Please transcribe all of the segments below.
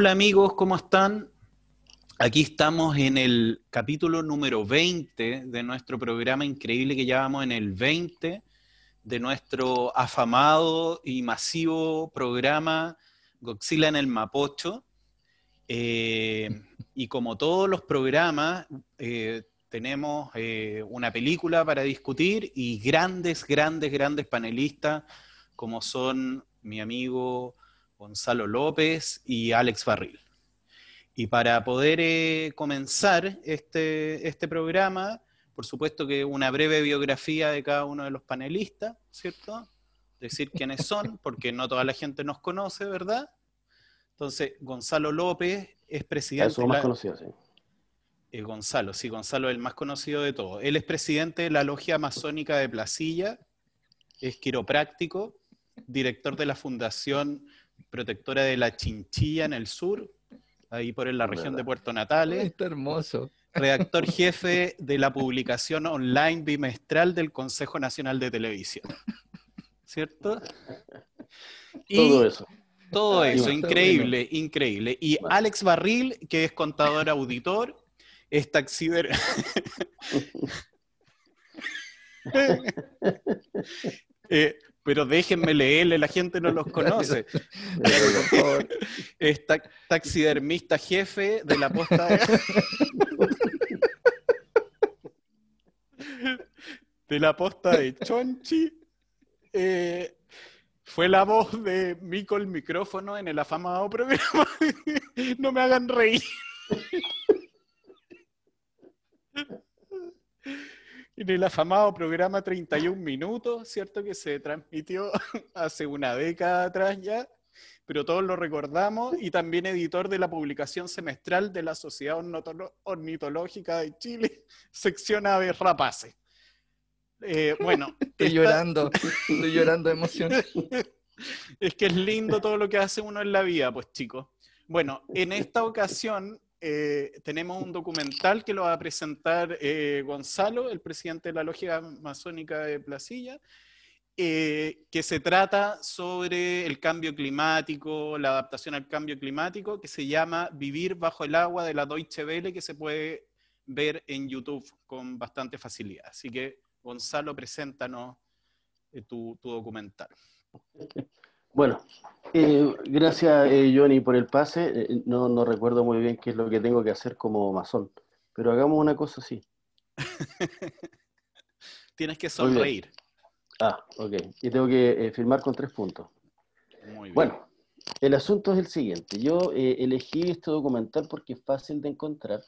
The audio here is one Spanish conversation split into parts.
Hola amigos, ¿cómo están? Aquí estamos en el capítulo número 20 de nuestro programa increíble que llevamos en el 20 de nuestro afamado y masivo programa Godzilla en el Mapocho. Eh, y como todos los programas, eh, tenemos eh, una película para discutir y grandes, grandes, grandes panelistas como son mi amigo Gonzalo López y Alex Barril. Y para poder comenzar este, este programa, por supuesto que una breve biografía de cada uno de los panelistas, ¿cierto? Decir quiénes son, porque no toda la gente nos conoce, ¿verdad? Entonces, Gonzalo López es presidente... Eso más conocido, sí. Eh, Gonzalo, sí, Gonzalo es el más conocido de todos. Él es presidente de la Logia Masónica de Placilla, es quiropráctico, director de la Fundación Protectora de la Chinchilla en el sur, ahí por en la región de Puerto Natales. Está hermoso redactor jefe de la publicación online bimestral del Consejo Nacional de Televisión. ¿Cierto? todo eso. Todo eso, increíble, increíble. Y Alex Barril, que es contador auditor, es taxider... eh, pero déjenme leerle, la gente no los conoce. Es taxidermista jefe de la posta de... de la posta de Chonchi. Eh, fue la voz de Mico el micrófono en el afamado programa. no me hagan reír en el afamado programa 31 Minutos, ¿cierto? Que se transmitió hace una década atrás ya, pero todos lo recordamos, y también editor de la publicación semestral de la Sociedad Ornitológica de Chile, sección Aves Rapaces. Eh, bueno. Estoy llorando, estoy llorando de emoción. es que es lindo todo lo que hace uno en la vida, pues chicos. Bueno, en esta ocasión eh, tenemos un documental que lo va a presentar eh, Gonzalo, el presidente de la Logia Masónica de Placilla, eh, que se trata sobre el cambio climático, la adaptación al cambio climático, que se llama Vivir bajo el agua de la Deutsche Welle, que se puede ver en YouTube con bastante facilidad. Así que, Gonzalo, preséntanos tu, tu documental. Bueno, eh, gracias eh, Johnny por el pase. Eh, no, no, recuerdo muy bien qué es lo que tengo que hacer como masón, pero hagamos una cosa así. Tienes que sonreír. Ah, ok. Y tengo que firmar con tres puntos. Muy bien. Bueno, el asunto es el siguiente. Yo elegí este documental porque es fácil de encontrar,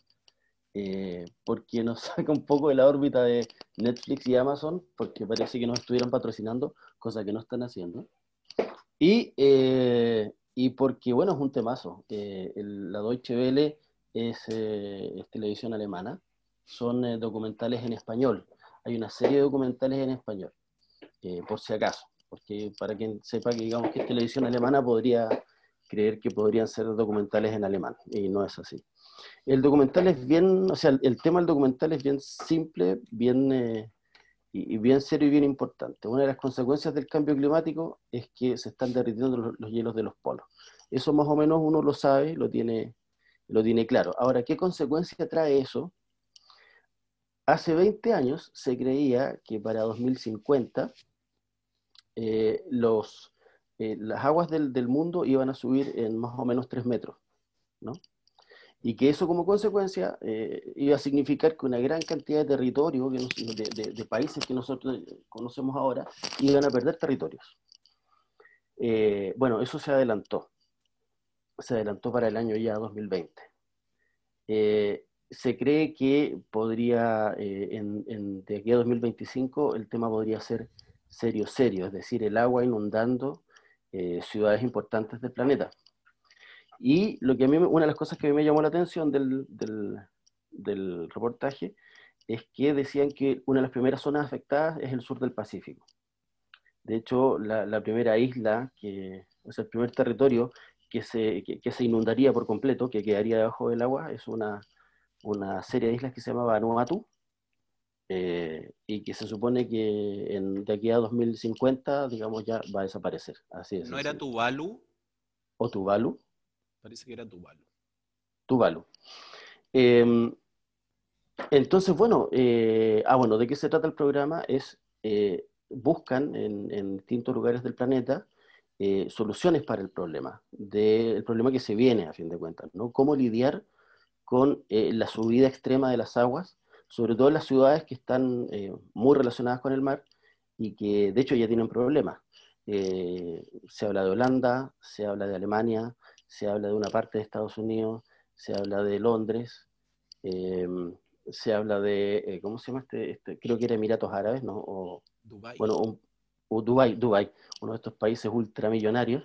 porque nos saca un poco de la órbita de Netflix y Amazon, porque parece que nos estuvieran patrocinando, cosa que no están haciendo. Y, eh, y porque, bueno, es un temazo. Eh, la Deutsche Welle es, eh, televisión alemana, son documentales en español. Hay una serie de documentales en español, por si acaso, porque para quien sepa que digamos que es televisión alemana podría creer que podrían ser documentales en alemán, y no es así. El documental es bien, o sea, el, tema del documental es bien simple, bien y, bien serio y bien importante. Una de las consecuencias del cambio climático es que se están derritiendo los, hielos de los polos. Eso más o menos uno lo sabe, lo tiene, lo tiene claro. Ahora, ¿qué consecuencia trae eso? Hace 20 años se creía que para 2050 eh, los, eh, las aguas del, del, mundo iban a subir en más o menos 3 metros, ¿no? Y que eso como consecuencia eh, iba a significar que una gran cantidad de territorio, de, países que nosotros conocemos ahora, iban a perder territorios. Eh, bueno, eso se adelantó, se adelantó para el año ya 2020. Eh, se cree que podría, en, de aquí a 2025, el tema podría ser serio, serio, es decir, el agua inundando ciudades importantes del planeta. Y lo que a mí, una de las cosas que a mí me llamó la atención del, del, reportaje es que decían que una de las primeras zonas afectadas es el sur del Pacífico. De hecho, la, la primera isla, que es el primer territorio que se, que, se inundaría por completo, que quedaría debajo del agua, es una, una serie de islas que se llama Vanuatu, eh, y que se supone que en, de aquí a 2050, digamos, ya va a desaparecer. Así es. ¿No era Tuvalu? ¿O Tuvalu? Parece que era Tuvalu. Tuvalu. Em, entonces, bueno, eh, ah, bueno, ¿de qué se trata el programa? Es, eh, buscan en, distintos lugares del planeta eh, soluciones para el problema, del problema que se viene, a fin de cuentas, ¿no? Cómo lidiar con la subida extrema de las aguas, sobre todo en las ciudades que están muy relacionadas con el mar y que de hecho ya tienen problemas. se habla de Holanda, se habla de Alemania, se habla de una parte de Estados Unidos, se habla de Londres, se habla de, eh, ¿cómo se llama este, este, Creo que era Emiratos Árabes, ¿no? O, Dubai. Bueno, o Dubai, Dubai, uno de estos países ultramillonarios.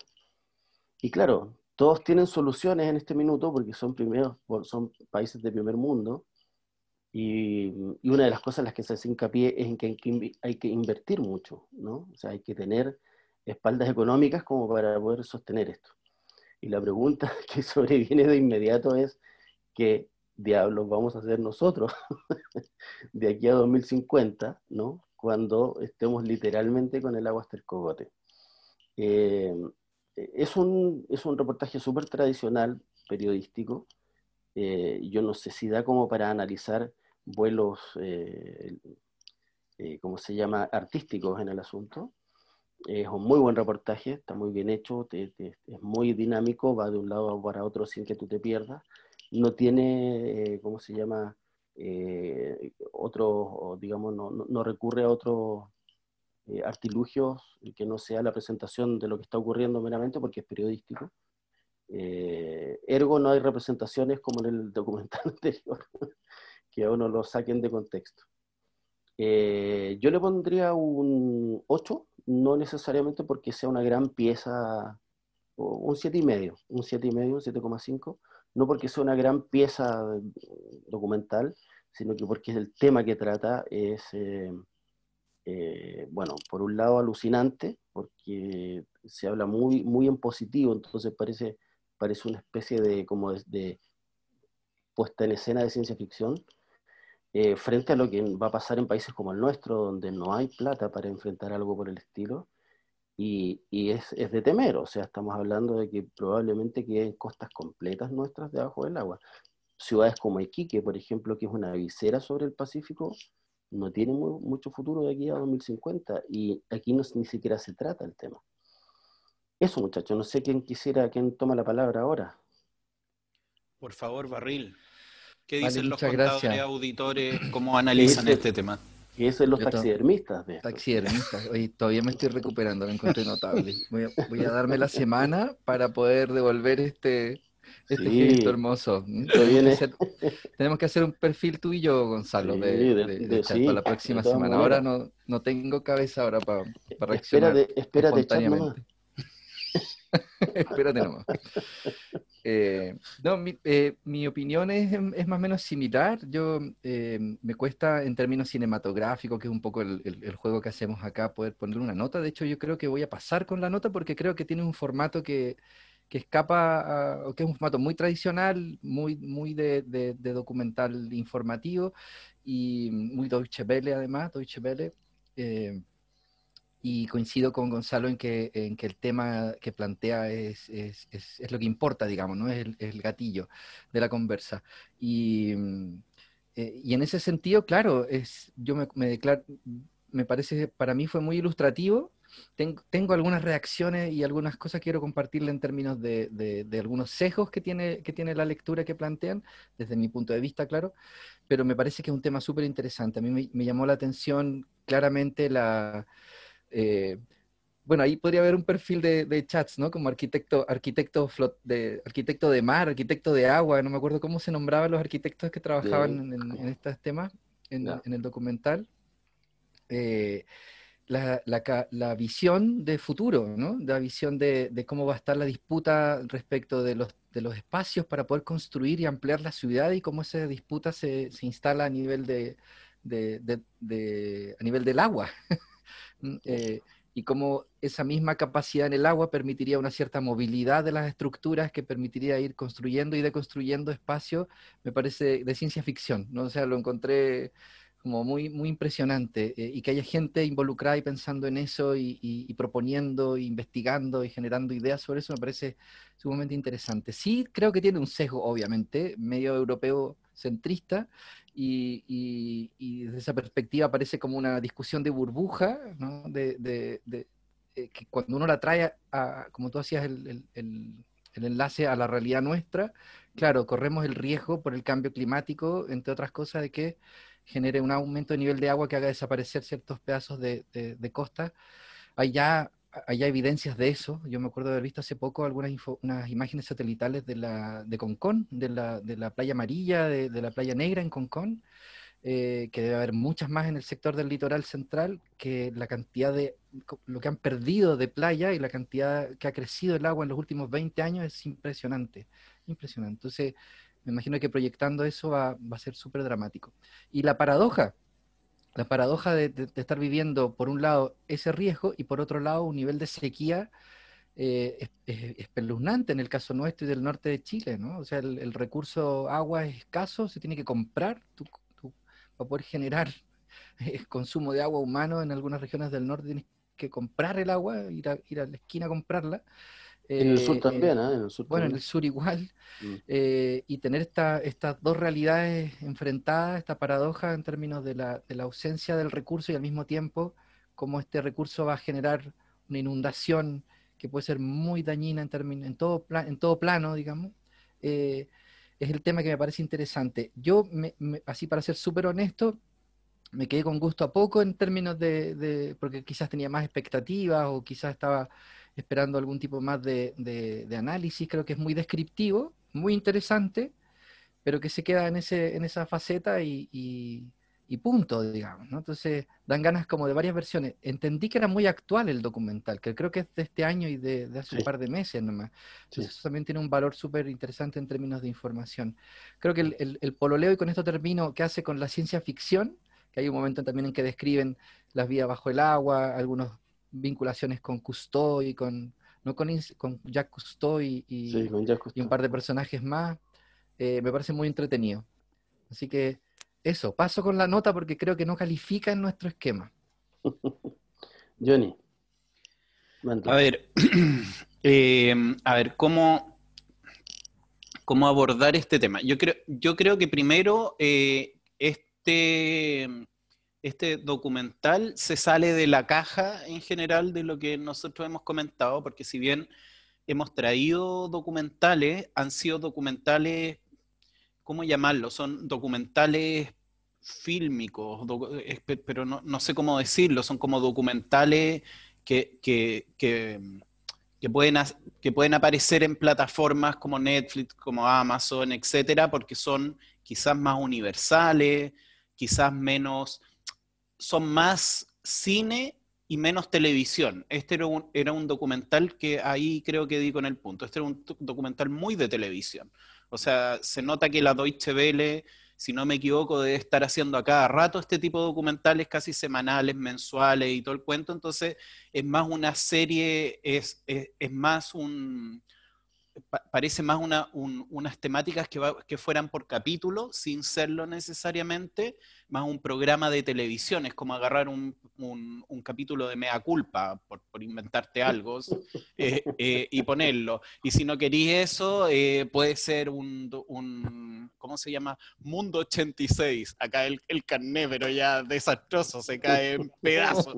Y claro, todos tienen soluciones en este minuto porque son, primeros, son países de primer mundo. Y, y, una de las cosas en las que se hace hincapié es en que hay, que hay que invertir mucho, ¿no? O sea, hay que tener espaldas económicas como para poder sostener esto. Y la pregunta que sobreviene de inmediato es que diablos vamos a hacer nosotros de aquí a 2050, ¿no? Cuando estemos literalmente con el agua hasta el cogote. Eh, es, un, es un reportaje súper tradicional, periodístico. Eh, yo no sé si da como para analizar vuelos, eh, ¿cómo se llama?, artísticos en el asunto. Es un muy buen reportaje, está muy bien hecho, es muy dinámico, va de un lado para otro sin que tú te pierdas no tiene, eh, ¿cómo se llama? Eh, otro, digamos, no, no, recurre a otros eh, artilugios que no sea la presentación de lo que está ocurriendo meramente porque es periodístico. ergo no hay representaciones como en el documental anterior, que a uno lo saquen de contexto. Yo le pondría un 8, no necesariamente porque sea una gran pieza, un 7,5, un 7,5, un 7,5, no porque sea una gran pieza documental, sino que porque el tema que trata es, eh, eh, bueno, por un lado alucinante, porque se habla muy, muy en positivo, entonces parece, parece una especie de, como de, puesta en escena de ciencia ficción, eh, frente a lo que va a pasar en países como el nuestro, donde no hay plata para enfrentar algo por el estilo, y, es, de temer, o sea, estamos hablando de que probablemente queden costas completas nuestras debajo del agua. Ciudades como Iquique, por ejemplo, que es una visera sobre el Pacífico, no tiene mucho futuro de aquí a 2050 y aquí ni siquiera se trata el tema. Eso, muchachos, no sé quién quisiera, quién toma la palabra ahora. Por favor, Barril. ¿Qué dicen los contadores auditores? ¿Cómo analizan este tema? Y eso es los taxidermistas. De taxidermistas. Oye, todavía me estoy recuperando, lo encontré notable. Voy a, darme la semana para poder devolver este, este gesto hermoso. Tenemos que, hacer, un perfil tú y yo, Gonzalo, de, para la próxima semana. Ahora no, no tengo cabeza ahora para, para reaccionar. Espérate, espérate, espontáneamente. espérate nomás. Eh, no, mi, eh, opinión es, más o menos similar. Yo eh, me cuesta en términos cinematográficos, que es un poco el, juego que hacemos acá, poder poner una nota. De hecho, yo creo que voy a pasar con la nota porque creo que tiene un formato que, escapa, a, que es un formato muy tradicional, muy, de, documental informativo y muy Deutsche Welle además, Deutsche Welle y coincido con Gonzalo en que, en que el tema que plantea es, es, es, lo que importa, digamos, ¿no? Es el, el gatillo de la conversa. Y, mm, eh, y, en ese sentido, claro, es, yo me, me, declaro, me parece, para mí fue muy ilustrativo. Tengo, tengo, algunas reacciones y algunas cosas quiero compartirle en términos de, de, de, algunos sesgos que tiene, que tiene la lectura que plantean, desde mi punto de vista, claro, pero me parece que es un tema súper interesante. A mí me, me llamó la atención claramente la eh, bueno, ahí podría haber un perfil de, chats, ¿no? Como arquitecto, arquitecto, de, arquitecto de mar, arquitecto de agua, no me acuerdo cómo se nombraban los arquitectos que trabajaban en, estos temas, en, el documental. Eh, la, visión de futuro, ¿no? La visión de, cómo va a estar la disputa respecto de los, de los espacios para poder construir y ampliar la ciudad y cómo esa disputa se, instala a nivel de, a nivel del agua. Mm, eh, y cómo esa misma capacidad en el agua permitiría una cierta movilidad de las estructuras que permitiría ir construyendo y deconstruyendo espacios, me parece de ciencia ficción, ¿no? O sea, lo encontré como muy, muy impresionante eh, y que haya gente involucrada y pensando en eso y, proponiendo, investigando y generando ideas sobre eso me parece sumamente interesante. Sí, creo que tiene un sesgo, obviamente, medio europeo centrista y, desde esa perspectiva parece como una discusión de burbuja, ¿no? de, eh, que cuando uno la trae, como tú hacías el, el, el enlace a la realidad nuestra, claro, corremos el riesgo por el cambio climático, entre otras cosas, de que genere un aumento de nivel de agua que haga desaparecer ciertos pedazos de, costa. Hay ya, hay evidencias de eso. Yo me acuerdo de haber visto hace poco algunas unas imágenes satelitales de, la, de Concón, de la, de la playa amarilla, de, la playa negra en Concón, eh, que debe haber muchas más en el sector del litoral central, que la cantidad de, lo que han perdido de playa y la cantidad que ha crecido el agua en los últimos 20 años es impresionante, impresionante. Entonces, me imagino que proyectando eso va, a ser súper dramático. Y la paradoja, la paradoja de, estar viviendo, por un lado, ese riesgo y por otro lado, un nivel de sequía eh, espeluznante en el caso nuestro y del norte de Chile, ¿no? O sea, el, recurso agua es escaso, se tiene que comprar para poder generar consumo de agua humano en algunas regiones del norte, tienes que comprar el agua, ir a, ir a la esquina a comprarla en el sur eh, también, ¿eh? En el sur bueno, en el sur igual. Mm. Eh, y tener esta, estas dos realidades enfrentadas, esta paradoja en términos de la, de la, ausencia del recurso y al mismo tiempo cómo este recurso va a generar una inundación que puede ser muy dañina en, en, todo, en todo plano, digamos, es el tema que me parece interesante. Yo, así para ser súper honesto, me quedé con gusto a poco en términos de, de, porque quizás tenía más expectativas o quizás estaba esperando algún tipo más de, análisis, creo que es muy descriptivo, muy interesante, pero que se queda en, ese, en esa faceta y, punto, digamos. Entonces, dan ganas como de varias versiones. Entendí que era muy actual el documental, que creo que es de este año y de, hace un par de meses nomás. Entonces, eso también tiene un valor súper interesante en términos de información. Creo que el, el, pololeo, y con esto termino, que hace con la ciencia ficción, que hay un momento también en que describen las vías bajo el agua, algunos vinculaciones con Cousteau y con, no con, con Jacques Cousteau y, y, un par de personajes más, eh, me parece muy entretenido. Así que eso, paso con la nota porque creo que no califica en nuestro esquema. Johnny. A ver, eh, a ver, ¿cómo, ¿cómo abordar este tema? Yo creo, yo creo que primero eh, este este documental se sale de la caja en general de lo que nosotros hemos comentado, porque si bien hemos traído documentales, han sido documentales, ¿cómo llamarlo? Son documentales fílmicos, pero no, sé cómo decirlo, son como documentales que, que, pueden, que pueden aparecer en plataformas como Netflix, como Amazon, etcétera, porque son quizás más universales, quizás menos son más cine y menos televisión. Este era un, documental que ahí creo que di con el punto. Este era un documental muy de televisión. O sea, se nota que la Deutsche Welle, si no me equivoco, debe estar haciendo a cada rato este tipo de documentales casi semanales, mensuales y todo el cuento. Entonces, es más una serie, es, es más un, parece más unas temáticas que, fueran por capítulo, sin serlo necesariamente, más un programa de televisión, es como agarrar un, capítulo de Mea Culpa, por, inventarte algo, eh, eh, y ponerlo. Y si no queréis eso, eh, puede ser un, ¿cómo se llama? Mundo 86, acá el, el carné, pero ya desastroso, se cae en pedazos,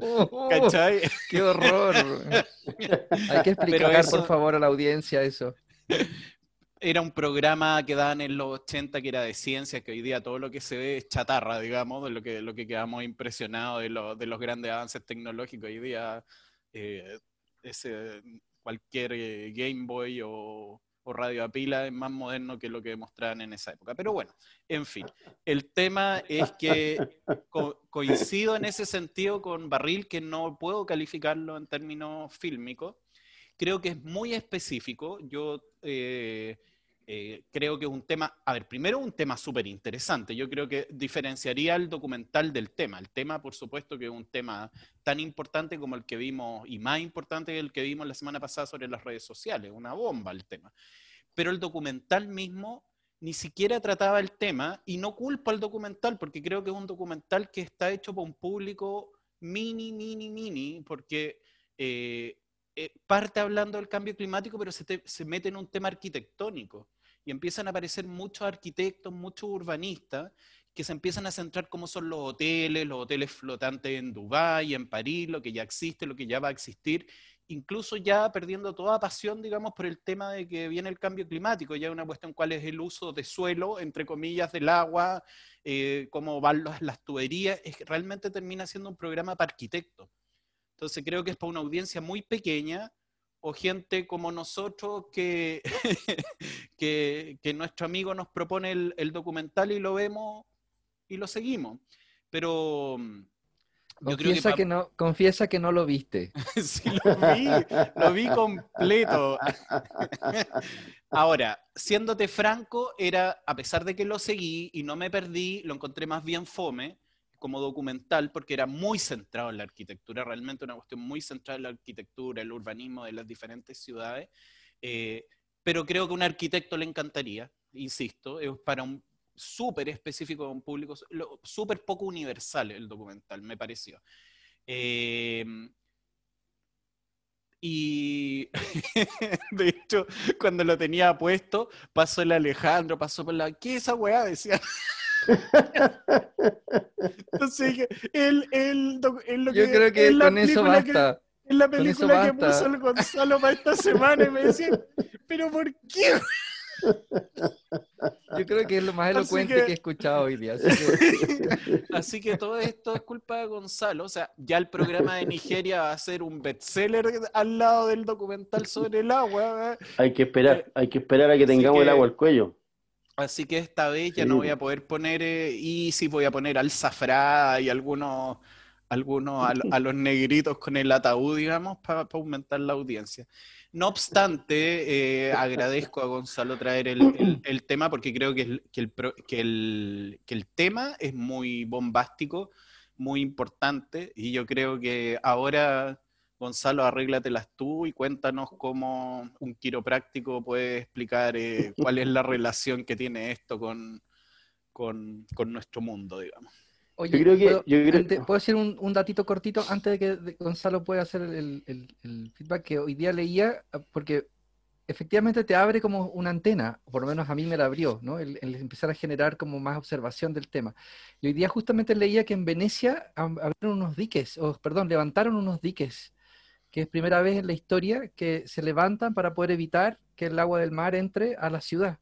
¿cachai? ¡Qué horror! Hay que explicar, por favor, a la audiencia eso. Era un programa que daban en los 80 que era de ciencia, que hoy día todo lo que se ve es chatarra, digamos, de lo que, lo que quedamos impresionados de, de los grandes avances tecnológicos. Hoy día eh, ese, cualquier eh, Game Boy o, radio a pila es más moderno que lo que mostraban en esa época. Pero bueno, en fin, el tema es que coincido en ese sentido con Barril, que no puedo calificarlo en términos fílmicos creo que es muy específico. Yo eh, eh, creo que es un tema, a ver, primero un tema súper interesante. Yo creo que diferenciaría el documental del tema. El tema, por supuesto, que es un tema tan importante como el que vimos, y más importante que el que vimos la semana pasada sobre las redes sociales, una bomba el tema. Pero el documental mismo ni siquiera trataba el tema y no culpo al documental porque creo que es un documental que está hecho para un público mini, mini, mini, porque eh, eh, parte hablando del cambio climático, pero se, se mete en un tema arquitectónico y empiezan a aparecer muchos arquitectos, muchos urbanistas que se empiezan a centrar cómo son los hoteles, los hoteles flotantes en Dubái, en París, lo que ya existe, lo que ya va a existir, incluso ya perdiendo toda pasión, digamos, por el tema de que viene el cambio climático, ya una cuestión cuál es el uso de suelo, entre comillas, del agua, eh, cómo van las, tuberías, es, realmente termina siendo un programa para arquitectos. Entonces creo que es para una audiencia muy pequeña o gente como nosotros que, que, nuestro amigo nos propone el, el documental y lo vemos y lo seguimos. Pero Confiesa, que, no, confiesa que no lo viste. sí, lo vi, lo vi completo. Ahora, siéndote franco, era, a pesar de que lo seguí y no me perdí, lo encontré más bien fome como documental porque era muy centrado en la arquitectura, realmente una cuestión muy centrada en la arquitectura, el urbanismo de las diferentes ciudades. Eh, pero creo que a un arquitecto le encantaría, insisto, es para un súper específico de un público, súper poco universal el documental, me pareció. Em, y de hecho, cuando lo tenía puesto, pasó el Alejandro, pasó por la. ¿Qué es esa weá? Decía. Entonces, él, él, lo Yo creo que con eso basta. en la película que puso el Gonzalo para esta semana y me decía, ¿pero por qué? Yo creo que es lo más elocuente que... he escuchado hoy día. Así que... todo esto es culpa de Gonzalo. O sea, ya el programa de Nigeria va a ser un bestseller al lado del documental sobre el agua. Hay que esperar, eh, hay que esperar a que tengamos el agua al cuello. Así que esta vez ya no voy a poder poner, eh, y sí voy a poner al zafrá y algunos, algunos a, los negritos con el ataúd, digamos, para aumentar la audiencia. No obstante, eh, agradezco a Gonzalo traer el, tema porque creo que, el, que, el, tema es muy bombástico, muy importante y yo creo que ahora, Gonzalo, arréglatelas tú y cuéntanos cómo un quiropráctico puede explicar eh, cuál es la relación que tiene esto con, con nuestro mundo, digamos. Oye, yo creo que, ¿puedo, decir un, datito cortito antes de que Gonzalo pueda hacer el, feedback que hoy día leía? Ah, porque efectivamente te abre como una antena, por lo menos a mí me la abrió, ¿no? El, empezar a generar como más observación del tema. Y hoy día justamente leía que en Venecia abrieron unos diques, o perdón, levantaron unos diques, que es primera vez en la historia que se levantan para poder evitar que el agua del mar entre a la ciudad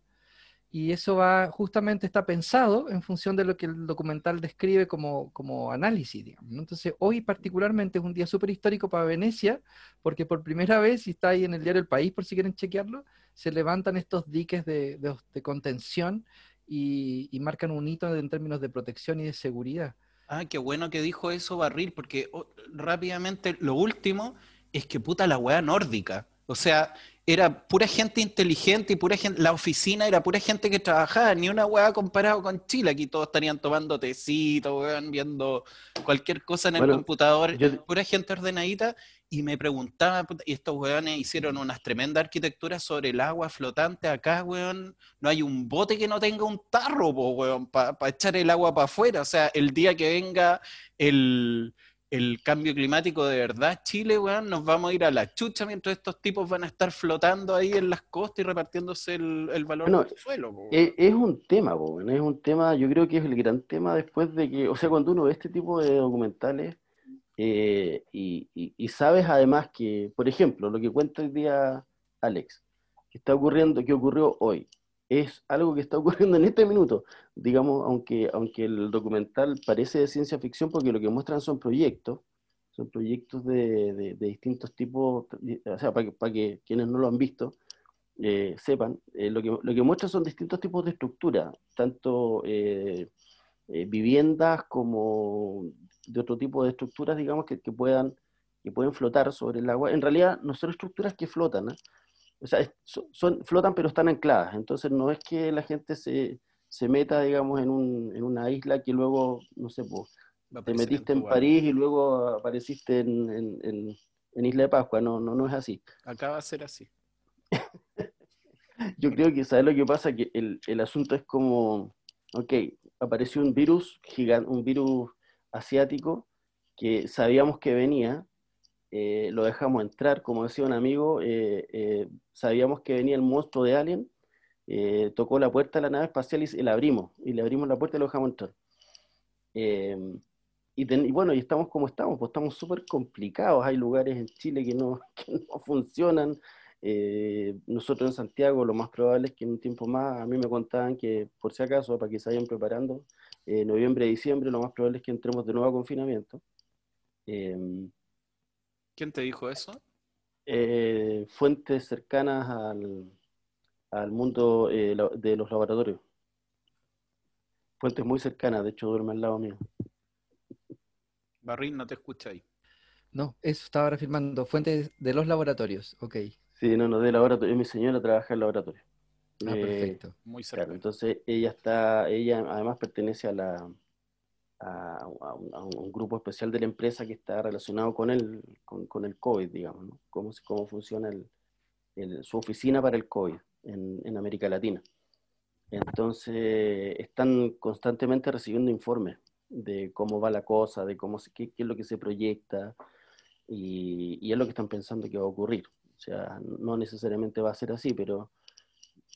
y eso va justamente está pensado en función de lo que el documental describe como, como análisis, digamos. Entonces, hoy particularmente es un día súper histórico para Venecia, porque por primera vez, y está ahí en el diario El País, por si quieren chequearlo, se levantan estos diques de, de, contención y, y, marcan un hito en términos de protección y de seguridad. Ah, qué bueno que dijo eso Barril, porque oh, rápidamente lo último es que puta la weá nórdica. O sea, era pura gente inteligente y pura gente, la oficina era pura gente que trabajaba, ni una hueá comparado con Chile, aquí todos estarían tomando tecito, viendo cualquier cosa en el computador, pura gente ordenadita, y me preguntaba, y estos weones hicieron unas tremendas arquitecturas sobre el agua flotante acá, weón, no hay un bote que no tenga un tarro, weón, para echar el agua para afuera, o sea, el día que venga el el cambio climático de verdad, Chile, weón, nos vamos a ir a la chucha mientras estos tipos van a estar flotando ahí en las costas y repartiéndose el, valor del suelo. Es, es, un tema, weón, es un tema, yo creo que es el gran tema después de que, o sea, cuando uno ve este tipo de documentales eh, y, y, sabes además que, por ejemplo, lo que cuenta hoy día Alex, que está ocurriendo, que ocurrió hoy, es algo que está ocurriendo en este minuto, digamos, aunque, aunque el documental parece de ciencia ficción porque lo que muestran son proyectos, son proyectos de, de, distintos tipos, o sea, para que, para que quienes no lo han visto eh, sepan, eh, lo, que, lo que muestra son distintos tipos de estructura, tanto eh, viviendas como de otro tipo de estructuras, digamos, que, que, puedan, que pueden flotar sobre el agua. En realidad no son estructuras que flotan, o sea, son, flotan pero están ancladas, entonces no es que la gente se, se meta, digamos, en, un, en, una isla que luego, no sé, pues, te metiste en, París y luego apareciste en, en, en, Isla de Pascua, no, no, no es así. Acá va a ser así. yo creo que, ¿sabes lo que pasa? Que el, el asunto es como, ok, apareció un virus gigante, un virus asiático que sabíamos que venía, eh, lo dejamos entrar, como decía un amigo, eh, eh, sabíamos que venía el monstruo de Alien, tocó la puerta de la nave espacial y, la abrimos, y le abrimos la puerta y lo dejamos entrar. Y, bueno, y estamos como estamos, pues estamos súper complicados, hay lugares en Chile que no, que no funcionan, nosotros en Santiago lo más probable es que en un tiempo más, a mí me contaban que por si acaso, para que se vayan preparando, noviembre, diciembre, lo más probable es que entremos de nuevo a confinamiento. Em, ¿Quién te dijo eso? Eh, fuentes cercanas al, mundo eh, de los laboratorios. Fuentes muy cercanas, de hecho duerme al lado mío. Barrín, no te escucha ahí. No, eso estaba reafirmando. Fuentes de los laboratorios, ok. Sí, no, no, de laboratorio. Mi señora trabaja en laboratorio. Ah, eh, perfecto. Muy cerca. entonces ella está, ella además pertenece a la, a, un, grupo especial de la empresa que está relacionado con el, con, el COVID, digamos, ¿no? cómo, cómo funciona el, su oficina para el COVID en, en, América Latina. Entonces, están constantemente recibiendo informes de cómo va la cosa, de cómo qué, qué, es lo que se proyecta, y, y, es lo que están pensando que va a ocurrir. O sea, no necesariamente va a ser así, pero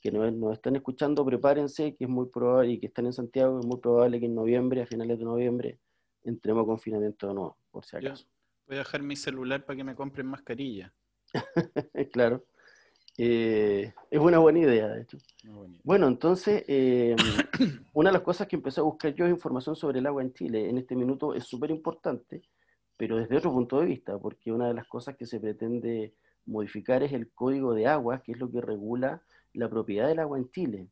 que nos, están escuchando, prepárense, que es muy probable, y que están en Santiago, es muy probable que en noviembre, a finales de noviembre, entremos a confinamiento de nuevo, por si acaso. voy a dejar mi celular para que me compren mascarilla. claro. Eh, es una buena idea, de hecho. Bueno, entonces, eh, una de las cosas que empecé a buscar yo es información sobre el agua en Chile. En este minuto es súper importante, pero desde otro punto de vista, porque una de las cosas que se pretende modificar es el código de agua, que es lo que regula la propiedad del agua en Chile.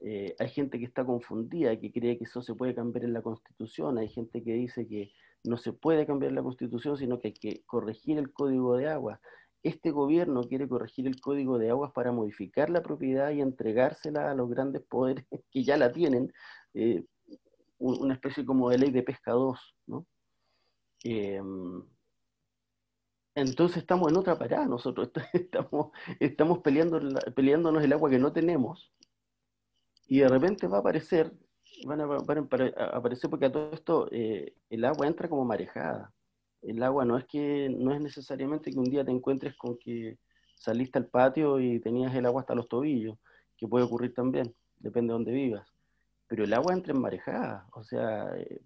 Eh, hay gente que está confundida, que cree que eso se puede cambiar en la Constitución, hay gente que dice que no se puede cambiar la Constitución, sino que hay que corregir el código de agua. Este gobierno quiere corregir el código de aguas para modificar la propiedad y entregársela a los grandes poderes que ya la tienen, eh, una especie como de ley de pesca 2, ¿no? Em, entonces estamos en otra parada nosotros, estamos, estamos peleando, peleándonos el agua que no tenemos y de repente va a aparecer, van a, aparecer porque a todo esto eh, el agua entra como marejada. El agua no es que no es necesariamente que un día te encuentres con que saliste al patio y tenías el agua hasta los tobillos, que puede ocurrir también, depende de dónde vivas. Pero el agua entra en marejada, o sea, eh,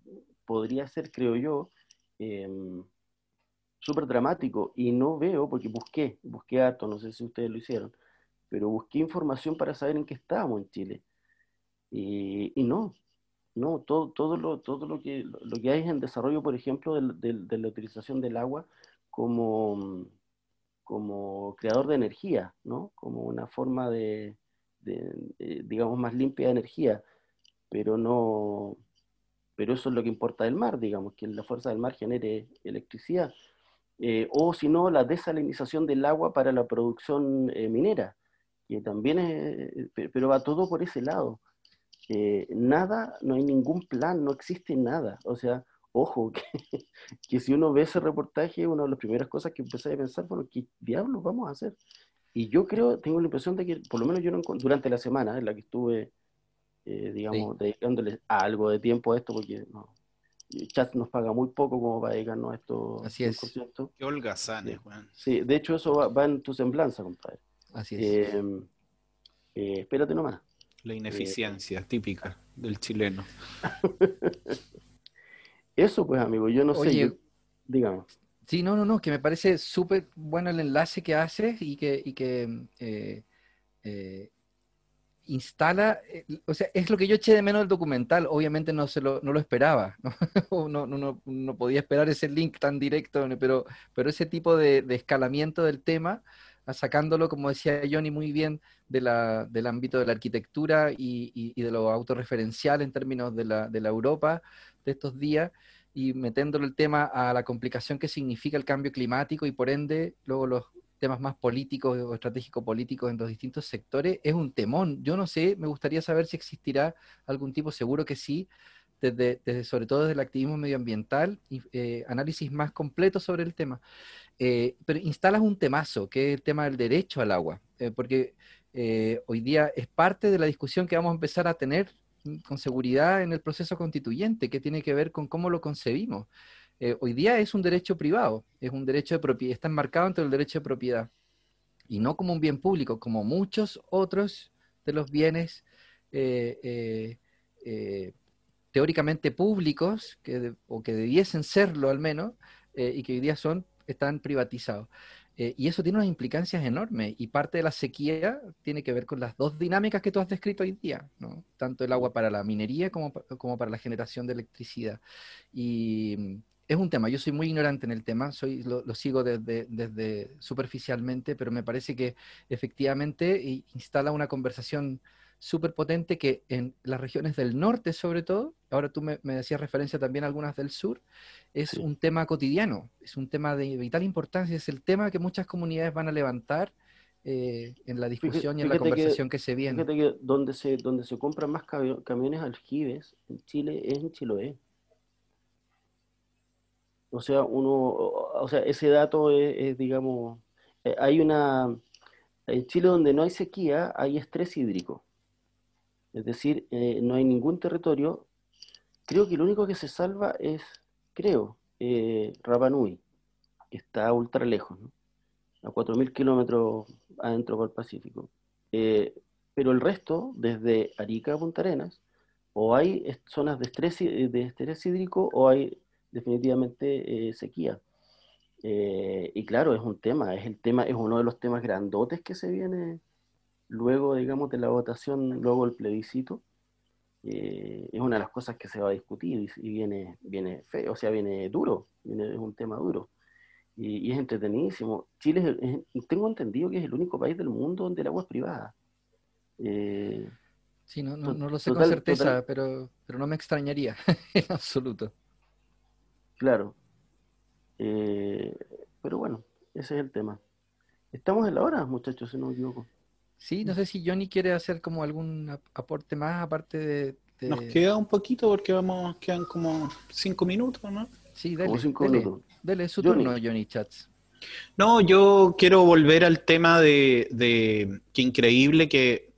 podría ser, creo yo, em, súper dramático y no veo, porque busqué, busqué harto, no sé si ustedes lo hicieron, pero busqué información para saber en qué estábamos en Chile. Y, no, no, todo, todo, lo, todo lo, que, lo que hay en desarrollo, por ejemplo, de, la utilización del agua como, como creador de energía, ¿no? Como una forma de, de, digamos, más limpia de energía, pero no, pero eso es lo que importa del mar, digamos, que la fuerza del mar genere electricidad. Eh, o si no, la desalinización del agua para la producción eh, minera, que también es, pero va todo por ese lado. Eh, nada, no hay ningún plan, no existe nada. O sea, ojo, que, si uno ve ese reportaje, una de las primeras cosas que empecé a pensar, bueno, ¿qué diablos vamos a hacer? Y yo creo, tengo la impresión de que, por lo menos yo no, durante la semana en la que estuve, digamos, dedicándole algo de tiempo a esto, porque no, Chat nos paga muy poco como para dedicarnos a esto. Así es. Qué holgazanes, Juan. Sí, de hecho eso va, en tu semblanza, compadre. Así es. Eh, eh, espérate nomás. La ineficiencia eh, típica del chileno. eso pues, amigo, yo no sé. Dígame. Sí, no, no, no, que me parece súper bueno el enlace que haces y que, y que instala, eh, o sea, es lo que yo eché de menos del documental, obviamente no, se lo, no lo esperaba, ¿no? no, no, no, podía esperar ese link tan directo, pero, pero ese tipo de, escalamiento del tema, ah, sacándolo, como decía Johnny muy bien, de la, del ámbito de la arquitectura y, y, de lo autorreferencial en términos de la, de la Europa de estos días, y metiéndolo el tema a la complicación que significa el cambio climático y por ende luego los, temas más políticos o estratégico-políticos en los distintos sectores, es un temón. Yo no sé, me gustaría saber si existirá algún tipo, seguro que sí, desde, sobre todo desde el activismo medioambiental, eh, análisis más completo sobre el tema. Eh, pero instalas un temazo, que es el tema del derecho al agua, eh, porque hoy día es parte de la discusión que vamos a empezar a tener con seguridad en el proceso constituyente, que tiene que ver con cómo lo concebimos. Eh, hoy día es un derecho privado, es un derecho de propiedad, está enmarcado entre el derecho de propiedad y no como un bien público, como muchos otros de los bienes eh, teóricamente públicos, que o que debiesen serlo al menos, y que hoy día son, están privatizados. Eh, y eso tiene unas implicancias enormes y parte de la sequía tiene que ver con las dos dinámicas que tú has descrito hoy día, tanto el agua para la minería como, como para la generación de electricidad. Y es un tema, yo soy muy ignorante en el tema, soy, lo, lo sigo desde, desde, superficialmente, pero me parece que efectivamente instala una conversación súper potente que en las regiones del norte sobre todo, ahora tú me, decías referencia también a algunas del sur, es un tema cotidiano, es un tema de vital importancia, es el tema que muchas comunidades van a levantar eh, en la discusión y en la conversación que, se viene. Fíjate que donde se, donde se compran más camiones aljibes en Chile es en Chiloé. O sea, uno, o sea, ese dato es, digamos, eh, hay una, en Chile donde no hay sequía, hay estrés hídrico. Es decir, eh, no hay ningún territorio. Creo que lo único que se salva es, creo, eh, Rapanui, que está ultra lejos, a 4.000 kilómetros adentro del Pacífico. Eh, pero el resto, desde Arica a Punta Arenas, o hay zonas de estrés, de estrés hídrico o hay definitivamente sequía. y claro, es un tema, es el tema, es uno de los temas grandotes que se viene luego, digamos, de la votación, luego el plebiscito, eh, es una de las cosas que se va a discutir y, viene, viene feo, o sea, viene duro, viene, es un tema duro. Y, es entretenidísimo. Chile, tengo entendido que es el único país del mundo donde el agua es privada. Eh, sí, no, no, lo sé con certeza, pero, pero no me extrañaría en absoluto. Claro. Eh, pero bueno, ese es el tema. Estamos en la hora, muchachos, si no me equivoco. Sí, no sé si Johnny quiere hacer como algún aporte más aparte de, Nos queda un poquito porque vamos, quedan como cinco minutos, ¿no? Sí, dale, cinco minutos. dale su turno, Johnny Chats. No, yo quiero volver al tema de, de que increíble que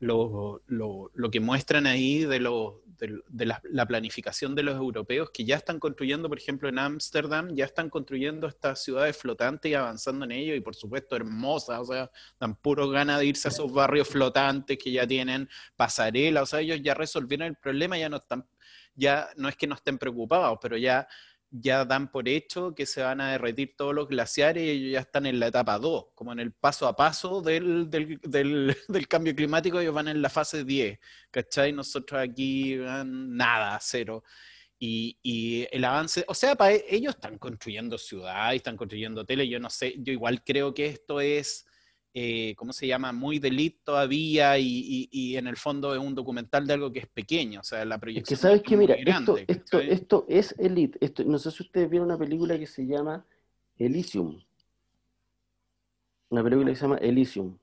lo, lo, lo que muestran ahí de los de, la, planificación de los europeos que ya están construyendo, por ejemplo, en Ámsterdam, ya están construyendo estas ciudades flotantes y avanzando en ello, y por supuesto hermosas, o sea, dan puro ganas de irse a esos barrios flotantes que ya tienen pasarela, o sea, ellos ya resolvieron el problema, ya no están, ya no es que no estén preocupados, pero ya ya dan por hecho que se van a derretir todos los glaciares y ellos ya están en la etapa 2, como en el paso a paso del, del, del, cambio climático, ellos van en la fase 10, ¿cachai? Nosotros aquí nada, cero. Y, y, el avance, o sea, para ellos están construyendo ciudades, están construyendo hoteles, yo no sé, yo igual creo que esto es eh, ¿cómo se llama? Muy de elite todavía y, en el fondo es un documental de algo que es pequeño, o sea, la proyección. Es que sabes que, mira, esto, esto, es elite. Esto, no sé si ustedes vieron una película que se llama Elysium. Una película que se llama Elysium.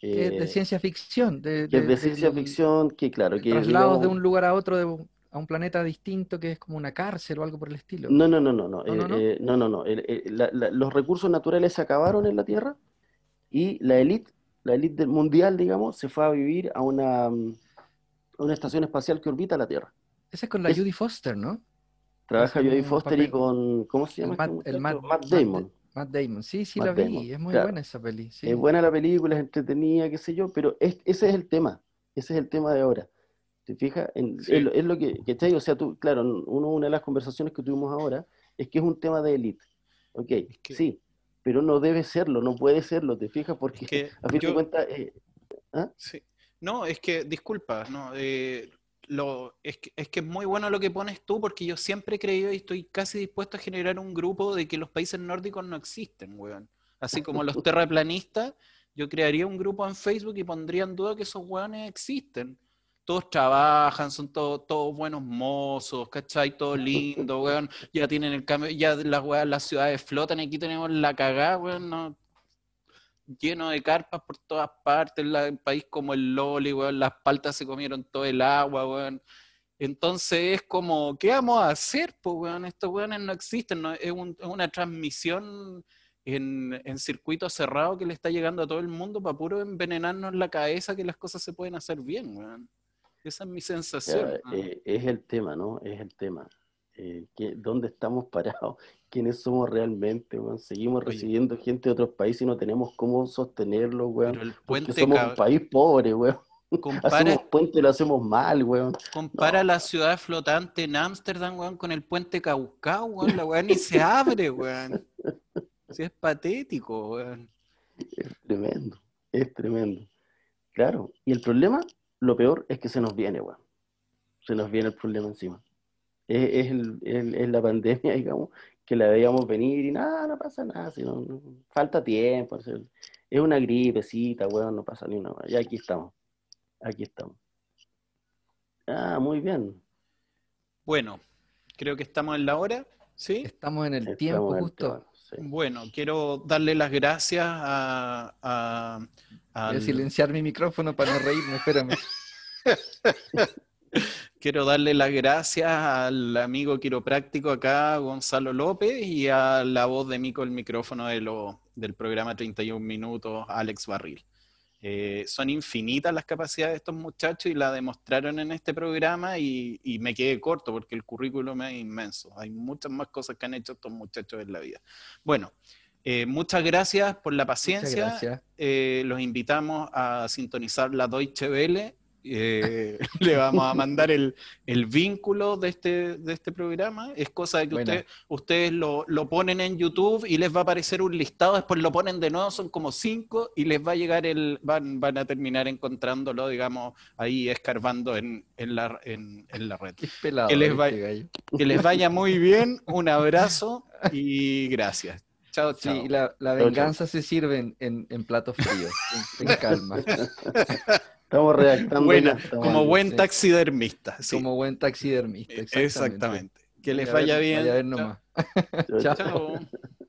de eh, ciencia ficción. De, de, ciencia ficción, que claro. Que traslados de un lugar a otro, a un planeta distinto que es como una cárcel o algo por el estilo. No, no, no, no. No, no, no. Eh, no, no, los recursos naturales se acabaron en la Tierra y la élite, la élite mundial, digamos, se fue a vivir a una, una estación espacial que orbita la Tierra. Esa es con la Judy Foster, ¿no? Trabaja Judy Foster y con, ¿cómo se llama? El, Matt, Damon. Matt, Damon, sí, sí la vi, es muy buena esa peli. Es buena la película, es entretenida, qué sé yo, pero ese es el tema, ese es el tema de ahora. ¿Te fijas? es, lo que, que O sea, tú, claro, uno, una de las conversaciones que tuvimos ahora es que es un tema de élite. Ok, sí, pero no debe serlo, no puede serlo, ¿te fijas? Porque a fin de cuentas... Eh, ¿ah? sí. No, es que, disculpa, no, eh, lo, es, que, es, que, es muy bueno lo que pones tú, porque yo siempre he creído y estoy casi dispuesto a generar un grupo de que los países nórdicos no existen, weón. Así como los terraplanistas, yo crearía un grupo en Facebook y pondría en duda que esos weones existen todos trabajan, son todos, buenos mozos, ¿cachai? Todo lindo, weón. Ya tienen el cambio, ya las weas, las ciudades flotan, aquí tenemos la cagada, weón, lleno de carpas por todas partes, el país como el Loli, weón, las paltas se comieron todo el agua, weón. Entonces es como, ¿qué vamos a hacer? Pues, weón, estos weones no existen, es, una transmisión en, en circuito cerrado que le está llegando a todo el mundo para puro envenenarnos la cabeza que las cosas se pueden hacer bien, weón. Esa es mi sensación. Eh, es el tema, ¿no? Es el tema. Eh, ¿Dónde estamos parados? ¿Quiénes somos realmente, weón? Seguimos recibiendo gente de otros países y no tenemos cómo sostenerlo, weón. Porque somos un país pobre, weón. Compara, hacemos puente y lo hacemos mal, weón. Compara la ciudad flotante en Ámsterdam, weón, con el puente Caucao, weón. La weón ni se abre, weón. Si es patético, weón. Es tremendo, es tremendo. Claro, y el problema, lo peor es que se nos viene, weón. Se nos viene el problema encima. Es, la pandemia, digamos, que la veíamos venir y nada, no pasa nada, sino, falta tiempo. Es una gripecita, weón, no pasa ni una. Ya aquí estamos. Aquí estamos. Ah, muy bien. Bueno, creo que estamos en la hora, ¿sí? Estamos en el tiempo justo. Bueno, quiero darle las gracias a... Voy a silenciar mi micrófono para no reírme, espérame. quiero darle las gracias al amigo quiropráctico acá, Gonzalo López, y a la voz de Mico el micrófono de lo, del programa 31 Minutos, Alex Barril. Eh, son infinitas las capacidades de estos muchachos y la demostraron en este programa y, me quedé corto porque el currículum es inmenso. Hay muchas más cosas que han hecho estos muchachos en la vida. Bueno, eh, muchas gracias por la paciencia. Eh, los invitamos a sintonizar la Deutsche Welle eh, le vamos a mandar el, vínculo de este, de este programa. Es cosa de que ustedes lo, ponen en YouTube y les va a aparecer un listado, después lo ponen de nuevo, son como cinco, y les va a llegar el, van, van a terminar encontrándolo, digamos, ahí escarbando en, la, en, la red. que, les este que les vaya muy bien, un abrazo y gracias. Chao, chao. Sí, la, venganza se sirve en, en, platos fríos, en calma. Estamos redactando. como buen taxidermista. Como buen taxidermista. Exactamente. Que les vaya bien. Vaya a ver nomás. Chao.